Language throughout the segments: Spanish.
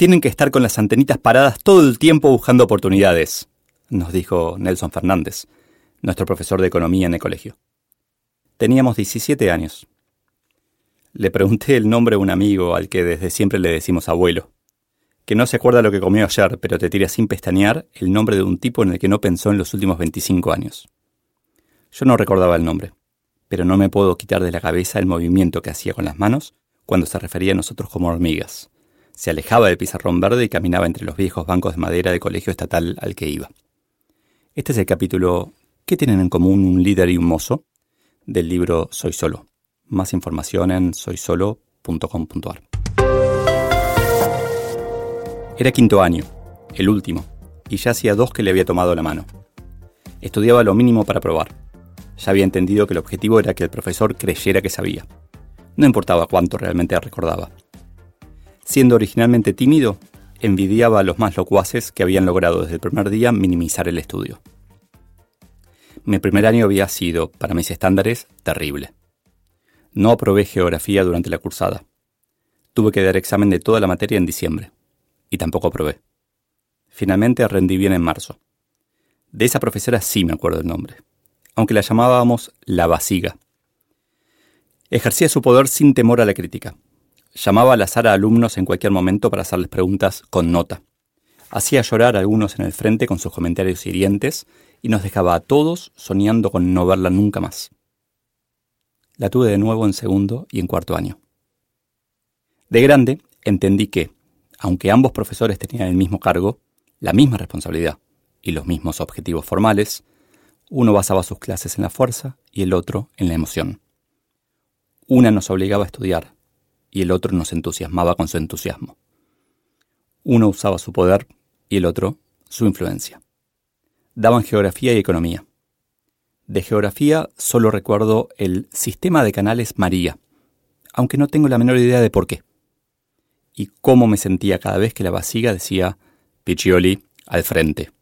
Tienen que estar con las antenitas paradas todo el tiempo buscando oportunidades, nos dijo Nelson Fernández, nuestro profesor de economía en el colegio. Teníamos 17 años. Le pregunté el nombre a un amigo al que desde siempre le decimos abuelo que no se acuerda lo que comió ayer, pero te tira sin pestañear el nombre de un tipo en el que no pensó en los últimos 25 años. Yo no recordaba el nombre, pero no me puedo quitar de la cabeza el movimiento que hacía con las manos cuando se refería a nosotros como hormigas. Se alejaba del pizarrón verde y caminaba entre los viejos bancos de madera del colegio estatal al que iba. Este es el capítulo ¿Qué tienen en común un líder y un mozo? del libro Soy Solo. Más información en soysolo.com.ar. Era quinto año, el último, y ya hacía dos que le había tomado la mano. Estudiaba lo mínimo para probar. Ya había entendido que el objetivo era que el profesor creyera que sabía. No importaba cuánto realmente recordaba. Siendo originalmente tímido, envidiaba a los más locuaces que habían logrado desde el primer día minimizar el estudio. Mi primer año había sido, para mis estándares, terrible. No aprobé geografía durante la cursada. Tuve que dar examen de toda la materia en diciembre y tampoco probé. Finalmente rendí bien en marzo. De esa profesora sí me acuerdo el nombre, aunque la llamábamos la vasiga. Ejercía su poder sin temor a la crítica. Llamaba al azar a alumnos en cualquier momento para hacerles preguntas con nota. Hacía llorar a algunos en el frente con sus comentarios hirientes y nos dejaba a todos soñando con no verla nunca más. La tuve de nuevo en segundo y en cuarto año. De grande entendí que, aunque ambos profesores tenían el mismo cargo, la misma responsabilidad y los mismos objetivos formales, uno basaba sus clases en la fuerza y el otro en la emoción. Una nos obligaba a estudiar y el otro nos entusiasmaba con su entusiasmo. Uno usaba su poder y el otro su influencia. Daban geografía y economía. De geografía solo recuerdo el sistema de canales María, aunque no tengo la menor idea de por qué y cómo me sentía cada vez que la vasiga decía Piccioli al frente.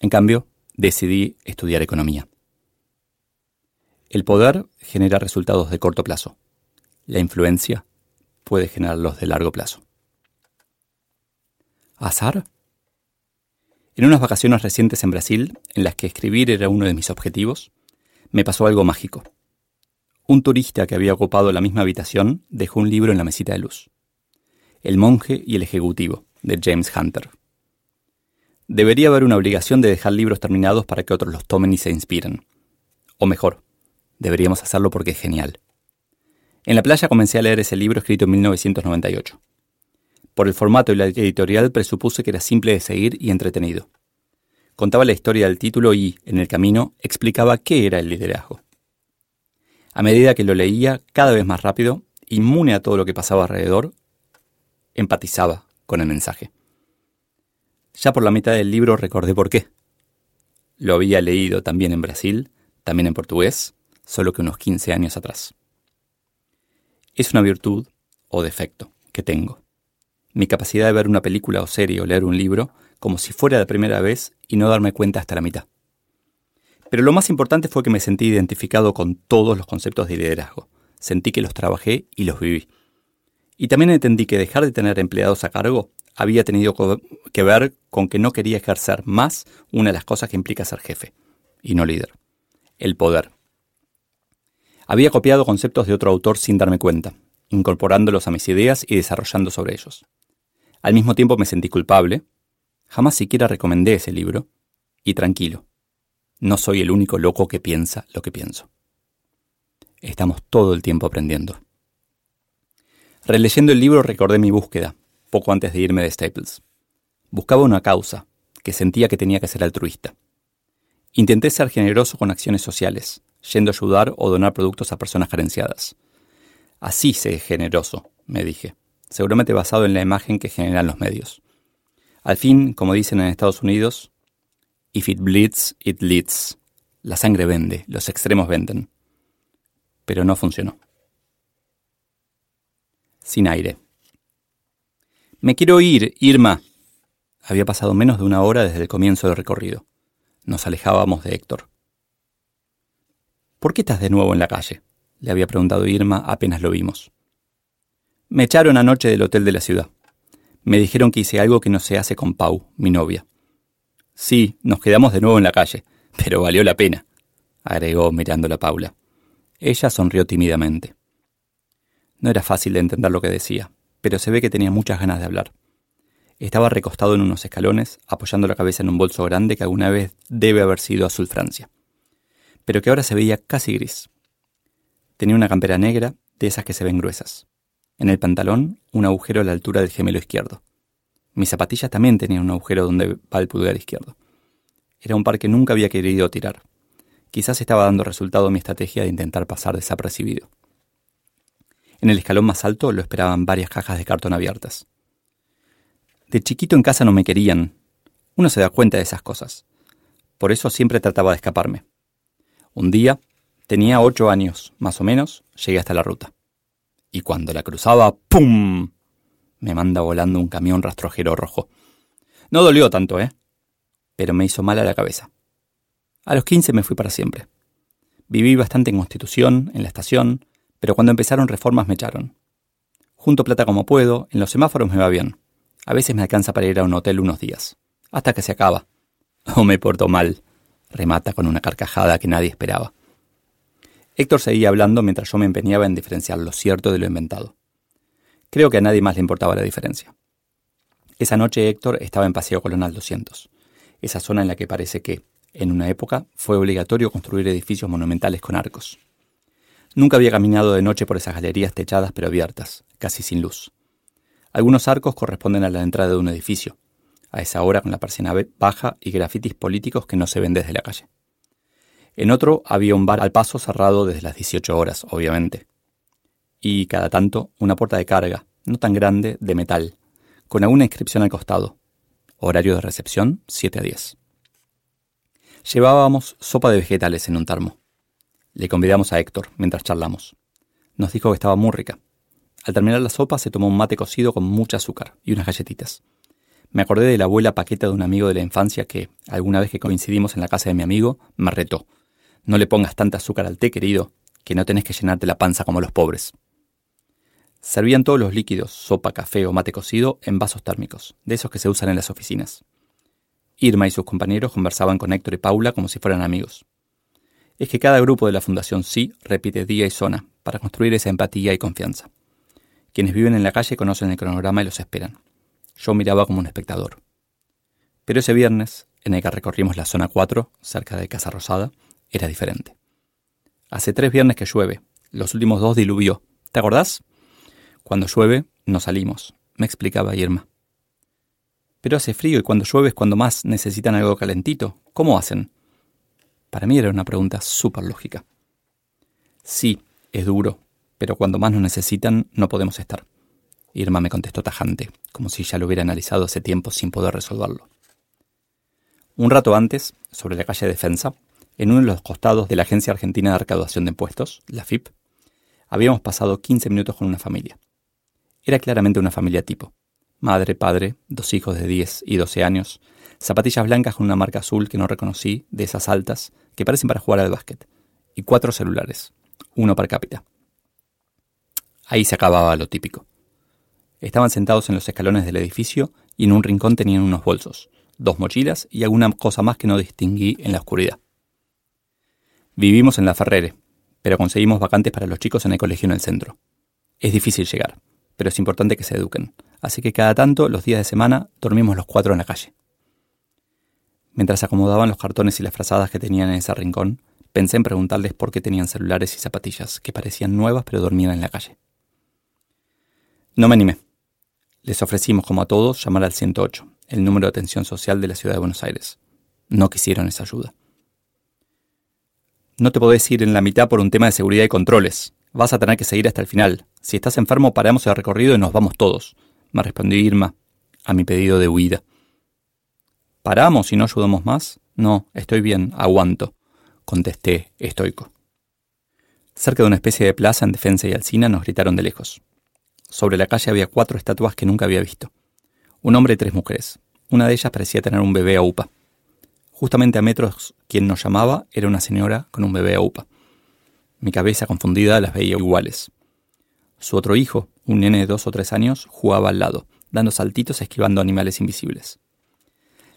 En cambio, decidí estudiar economía. El poder genera resultados de corto plazo. La influencia puede generarlos de largo plazo. ¿Azar? En unas vacaciones recientes en Brasil, en las que escribir era uno de mis objetivos, me pasó algo mágico. Un turista que había ocupado la misma habitación dejó un libro en la mesita de luz. El monje y el ejecutivo, de James Hunter. Debería haber una obligación de dejar libros terminados para que otros los tomen y se inspiren. O mejor, deberíamos hacerlo porque es genial. En la playa comencé a leer ese libro escrito en 1998. Por el formato y la editorial presupuse que era simple de seguir y entretenido. Contaba la historia del título y, en el camino, explicaba qué era el liderazgo. A medida que lo leía, cada vez más rápido, inmune a todo lo que pasaba alrededor, empatizaba con el mensaje. Ya por la mitad del libro recordé por qué. Lo había leído también en Brasil, también en portugués, solo que unos 15 años atrás. Es una virtud o defecto que tengo. Mi capacidad de ver una película o serie o leer un libro como si fuera la primera vez y no darme cuenta hasta la mitad. Pero lo más importante fue que me sentí identificado con todos los conceptos de liderazgo. Sentí que los trabajé y los viví. Y también entendí que dejar de tener empleados a cargo había tenido que ver con que no quería ejercer más una de las cosas que implica ser jefe, y no líder, el poder. Había copiado conceptos de otro autor sin darme cuenta, incorporándolos a mis ideas y desarrollando sobre ellos. Al mismo tiempo me sentí culpable, jamás siquiera recomendé ese libro, y tranquilo, no soy el único loco que piensa lo que pienso. Estamos todo el tiempo aprendiendo. Releyendo el libro recordé mi búsqueda, poco antes de irme de Staples. Buscaba una causa, que sentía que tenía que ser altruista. Intenté ser generoso con acciones sociales, yendo a ayudar o donar productos a personas carenciadas. Así se es generoso, me dije, seguramente basado en la imagen que generan los medios. Al fin, como dicen en Estados Unidos, if it bleeds, it leads. La sangre vende, los extremos venden. Pero no funcionó. Sin aire. Me quiero ir, Irma. Había pasado menos de una hora desde el comienzo del recorrido. Nos alejábamos de Héctor. ¿Por qué estás de nuevo en la calle? le había preguntado Irma apenas lo vimos. Me echaron anoche del hotel de la ciudad. Me dijeron que hice algo que no se hace con Pau, mi novia. Sí, nos quedamos de nuevo en la calle, pero valió la pena, agregó mirándola Paula. Ella sonrió tímidamente. No era fácil de entender lo que decía, pero se ve que tenía muchas ganas de hablar. Estaba recostado en unos escalones, apoyando la cabeza en un bolso grande que alguna vez debe haber sido azul Francia pero que ahora se veía casi gris. Tenía una campera negra, de esas que se ven gruesas. En el pantalón, un agujero a la altura del gemelo izquierdo. Mis zapatillas también tenían un agujero donde va el pulgar izquierdo. Era un par que nunca había querido tirar. Quizás estaba dando resultado mi estrategia de intentar pasar desapercibido. En el escalón más alto lo esperaban varias cajas de cartón abiertas. De chiquito en casa no me querían. Uno se da cuenta de esas cosas. Por eso siempre trataba de escaparme. Un día, tenía ocho años, más o menos, llegué hasta la ruta. Y cuando la cruzaba, ¡pum! Me manda volando un camión rastrojero rojo. No dolió tanto, ¿eh? Pero me hizo mal a la cabeza. A los quince me fui para siempre. Viví bastante en Constitución, en la estación, pero cuando empezaron reformas me echaron. Junto plata como puedo, en los semáforos me va bien. A veces me alcanza para ir a un hotel unos días. Hasta que se acaba. O me porto mal remata con una carcajada que nadie esperaba. Héctor seguía hablando mientras yo me empeñaba en diferenciar lo cierto de lo inventado. Creo que a nadie más le importaba la diferencia. Esa noche Héctor estaba en Paseo Colonal 200, esa zona en la que parece que, en una época, fue obligatorio construir edificios monumentales con arcos. Nunca había caminado de noche por esas galerías techadas pero abiertas, casi sin luz. Algunos arcos corresponden a la entrada de un edificio, a esa hora con la persiana baja y grafitis políticos que no se ven desde la calle. En otro había un bar al paso cerrado desde las 18 horas, obviamente. Y cada tanto una puerta de carga, no tan grande, de metal, con alguna inscripción al costado. Horario de recepción 7 a 10. Llevábamos sopa de vegetales en un termo. Le convidamos a Héctor mientras charlamos. Nos dijo que estaba muy rica. Al terminar la sopa se tomó un mate cocido con mucho azúcar y unas galletitas. Me acordé de la abuela paqueta de un amigo de la infancia que, alguna vez que coincidimos en la casa de mi amigo, me retó. No le pongas tanta azúcar al té, querido, que no tenés que llenarte la panza como los pobres. Servían todos los líquidos, sopa, café o mate cocido, en vasos térmicos, de esos que se usan en las oficinas. Irma y sus compañeros conversaban con Héctor y Paula como si fueran amigos. Es que cada grupo de la Fundación Sí repite día y zona para construir esa empatía y confianza. Quienes viven en la calle conocen el cronograma y los esperan. Yo miraba como un espectador. Pero ese viernes, en el que recorrimos la zona 4, cerca de Casa Rosada, era diferente. Hace tres viernes que llueve, los últimos dos diluvió. ¿Te acordás? Cuando llueve, no salimos, me explicaba Irma. Pero hace frío y cuando llueve es cuando más necesitan algo calentito. ¿Cómo hacen? Para mí era una pregunta súper lógica. Sí, es duro, pero cuando más nos necesitan no podemos estar. Irma me contestó tajante, como si ya lo hubiera analizado hace tiempo sin poder resolverlo. Un rato antes, sobre la calle Defensa, en uno de los costados de la Agencia Argentina de Recaudación de Impuestos, la FIP, habíamos pasado 15 minutos con una familia. Era claramente una familia tipo. Madre, padre, dos hijos de 10 y 12 años, zapatillas blancas con una marca azul que no reconocí, de esas altas, que parecen para jugar al básquet, y cuatro celulares, uno per cápita. Ahí se acababa lo típico. Estaban sentados en los escalones del edificio y en un rincón tenían unos bolsos, dos mochilas y alguna cosa más que no distinguí en la oscuridad. Vivimos en la Ferrere, pero conseguimos vacantes para los chicos en el colegio en el centro. Es difícil llegar, pero es importante que se eduquen, así que cada tanto, los días de semana, dormimos los cuatro en la calle. Mientras acomodaban los cartones y las frazadas que tenían en ese rincón, pensé en preguntarles por qué tenían celulares y zapatillas, que parecían nuevas pero dormían en la calle. No me animé. Les ofrecimos, como a todos, llamar al 108, el número de atención social de la ciudad de Buenos Aires. No quisieron esa ayuda. No te podés ir en la mitad por un tema de seguridad y controles. Vas a tener que seguir hasta el final, Si estás enfermo, paramos el recorrido y nos vamos todos, me respondió Irma a mi pedido de huida. ¿Paramos y no ayudamos más? No, estoy bien, aguanto, contesté estoico. Cerca de una especie de plaza en defensa y alcina nos gritaron de lejos. Sobre la calle había cuatro estatuas que nunca había visto. Un hombre y tres mujeres. Una de ellas parecía tener un bebé a upa. Justamente a metros quien nos llamaba era una señora con un bebé a upa. Mi cabeza confundida las veía iguales. Su otro hijo, un nene de dos o tres años, jugaba al lado, dando saltitos esquivando animales invisibles.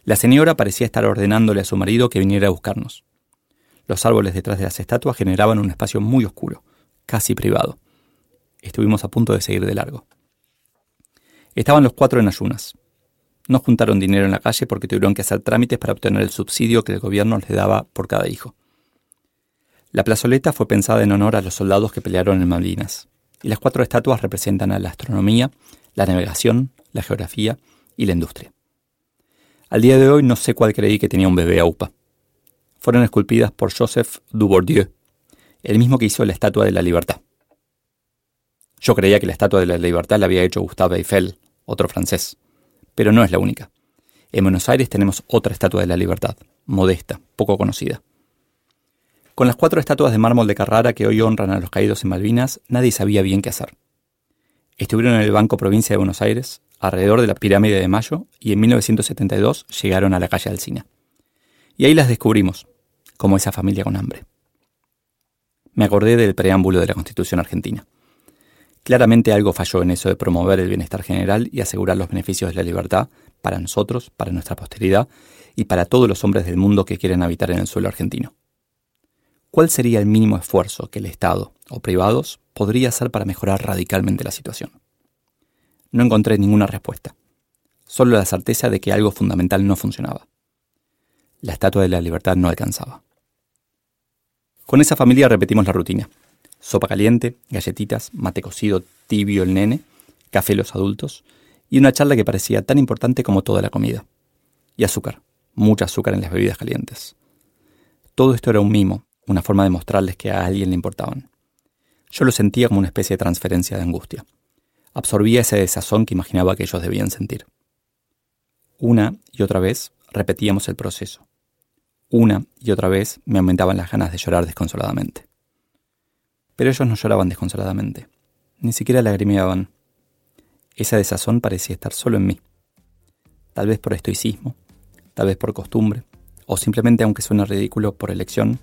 La señora parecía estar ordenándole a su marido que viniera a buscarnos. Los árboles detrás de las estatuas generaban un espacio muy oscuro, casi privado. Estuvimos a punto de seguir de largo. Estaban los cuatro en ayunas. No juntaron dinero en la calle porque tuvieron que hacer trámites para obtener el subsidio que el gobierno les daba por cada hijo. La plazoleta fue pensada en honor a los soldados que pelearon en Malvinas, y las cuatro estatuas representan a la astronomía, la navegación, la geografía y la industria. Al día de hoy no sé cuál creí que tenía un bebé a UPA. Fueron esculpidas por Joseph Dubourdieu, el mismo que hizo la Estatua de la Libertad. Yo creía que la Estatua de la Libertad la había hecho Gustave Eiffel, otro francés, pero no es la única. En Buenos Aires tenemos otra Estatua de la Libertad, modesta, poco conocida. Con las cuatro estatuas de mármol de Carrara que hoy honran a los caídos en Malvinas, nadie sabía bien qué hacer. Estuvieron en el Banco Provincia de Buenos Aires, alrededor de la Pirámide de Mayo, y en 1972 llegaron a la calle Alcina. Y ahí las descubrimos, como esa familia con hambre. Me acordé del preámbulo de la Constitución argentina. Claramente algo falló en eso de promover el bienestar general y asegurar los beneficios de la libertad para nosotros, para nuestra posteridad y para todos los hombres del mundo que quieren habitar en el suelo argentino. ¿Cuál sería el mínimo esfuerzo que el Estado o privados podría hacer para mejorar radicalmente la situación? No encontré ninguna respuesta, solo la certeza de que algo fundamental no funcionaba. La estatua de la libertad no alcanzaba. Con esa familia repetimos la rutina. Sopa caliente, galletitas, mate cocido tibio el nene, café los adultos y una charla que parecía tan importante como toda la comida. Y azúcar, mucha azúcar en las bebidas calientes. Todo esto era un mimo, una forma de mostrarles que a alguien le importaban. Yo lo sentía como una especie de transferencia de angustia. Absorbía ese desazón que imaginaba que ellos debían sentir. Una y otra vez repetíamos el proceso. Una y otra vez me aumentaban las ganas de llorar desconsoladamente. Pero ellos no lloraban desconsoladamente, ni siquiera lagrimeaban. Esa desazón parecía estar solo en mí. Tal vez por estoicismo, tal vez por costumbre, o simplemente, aunque suene ridículo, por elección,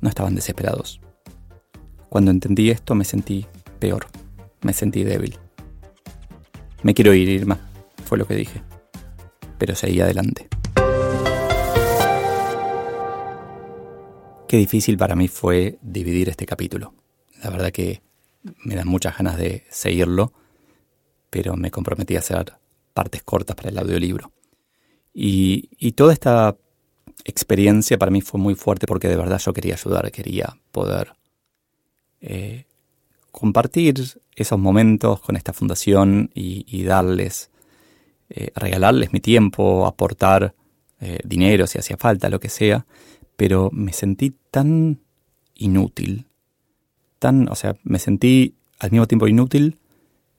no estaban desesperados. Cuando entendí esto me sentí peor, me sentí débil. Me quiero ir, Irma, fue lo que dije, pero seguí adelante. Qué difícil para mí fue dividir este capítulo. La verdad que me dan muchas ganas de seguirlo, pero me comprometí a hacer partes cortas para el audiolibro. Y, y toda esta experiencia para mí fue muy fuerte porque de verdad yo quería ayudar, quería poder eh, compartir esos momentos con esta fundación y, darles, eh, regalarles mi tiempo, aportar eh, dinero si hacía falta, lo que sea, pero me sentí tan inútil, tan, o sea, me sentí al mismo tiempo inútil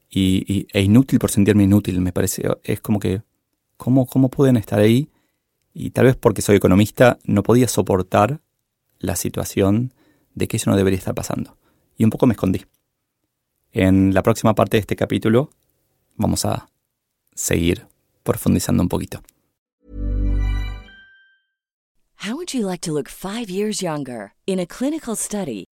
y, e inútil por sentirme inútil, me parece, es como que, ¿cómo, cómo pueden estar ahí? Y tal vez porque soy economista no podía soportar la situación de que eso no debería estar pasando. Y un poco me escondí. En la próxima parte de este capítulo vamos a seguir profundizando un poquito. How would you like to look 5 years younger? In a clinical study,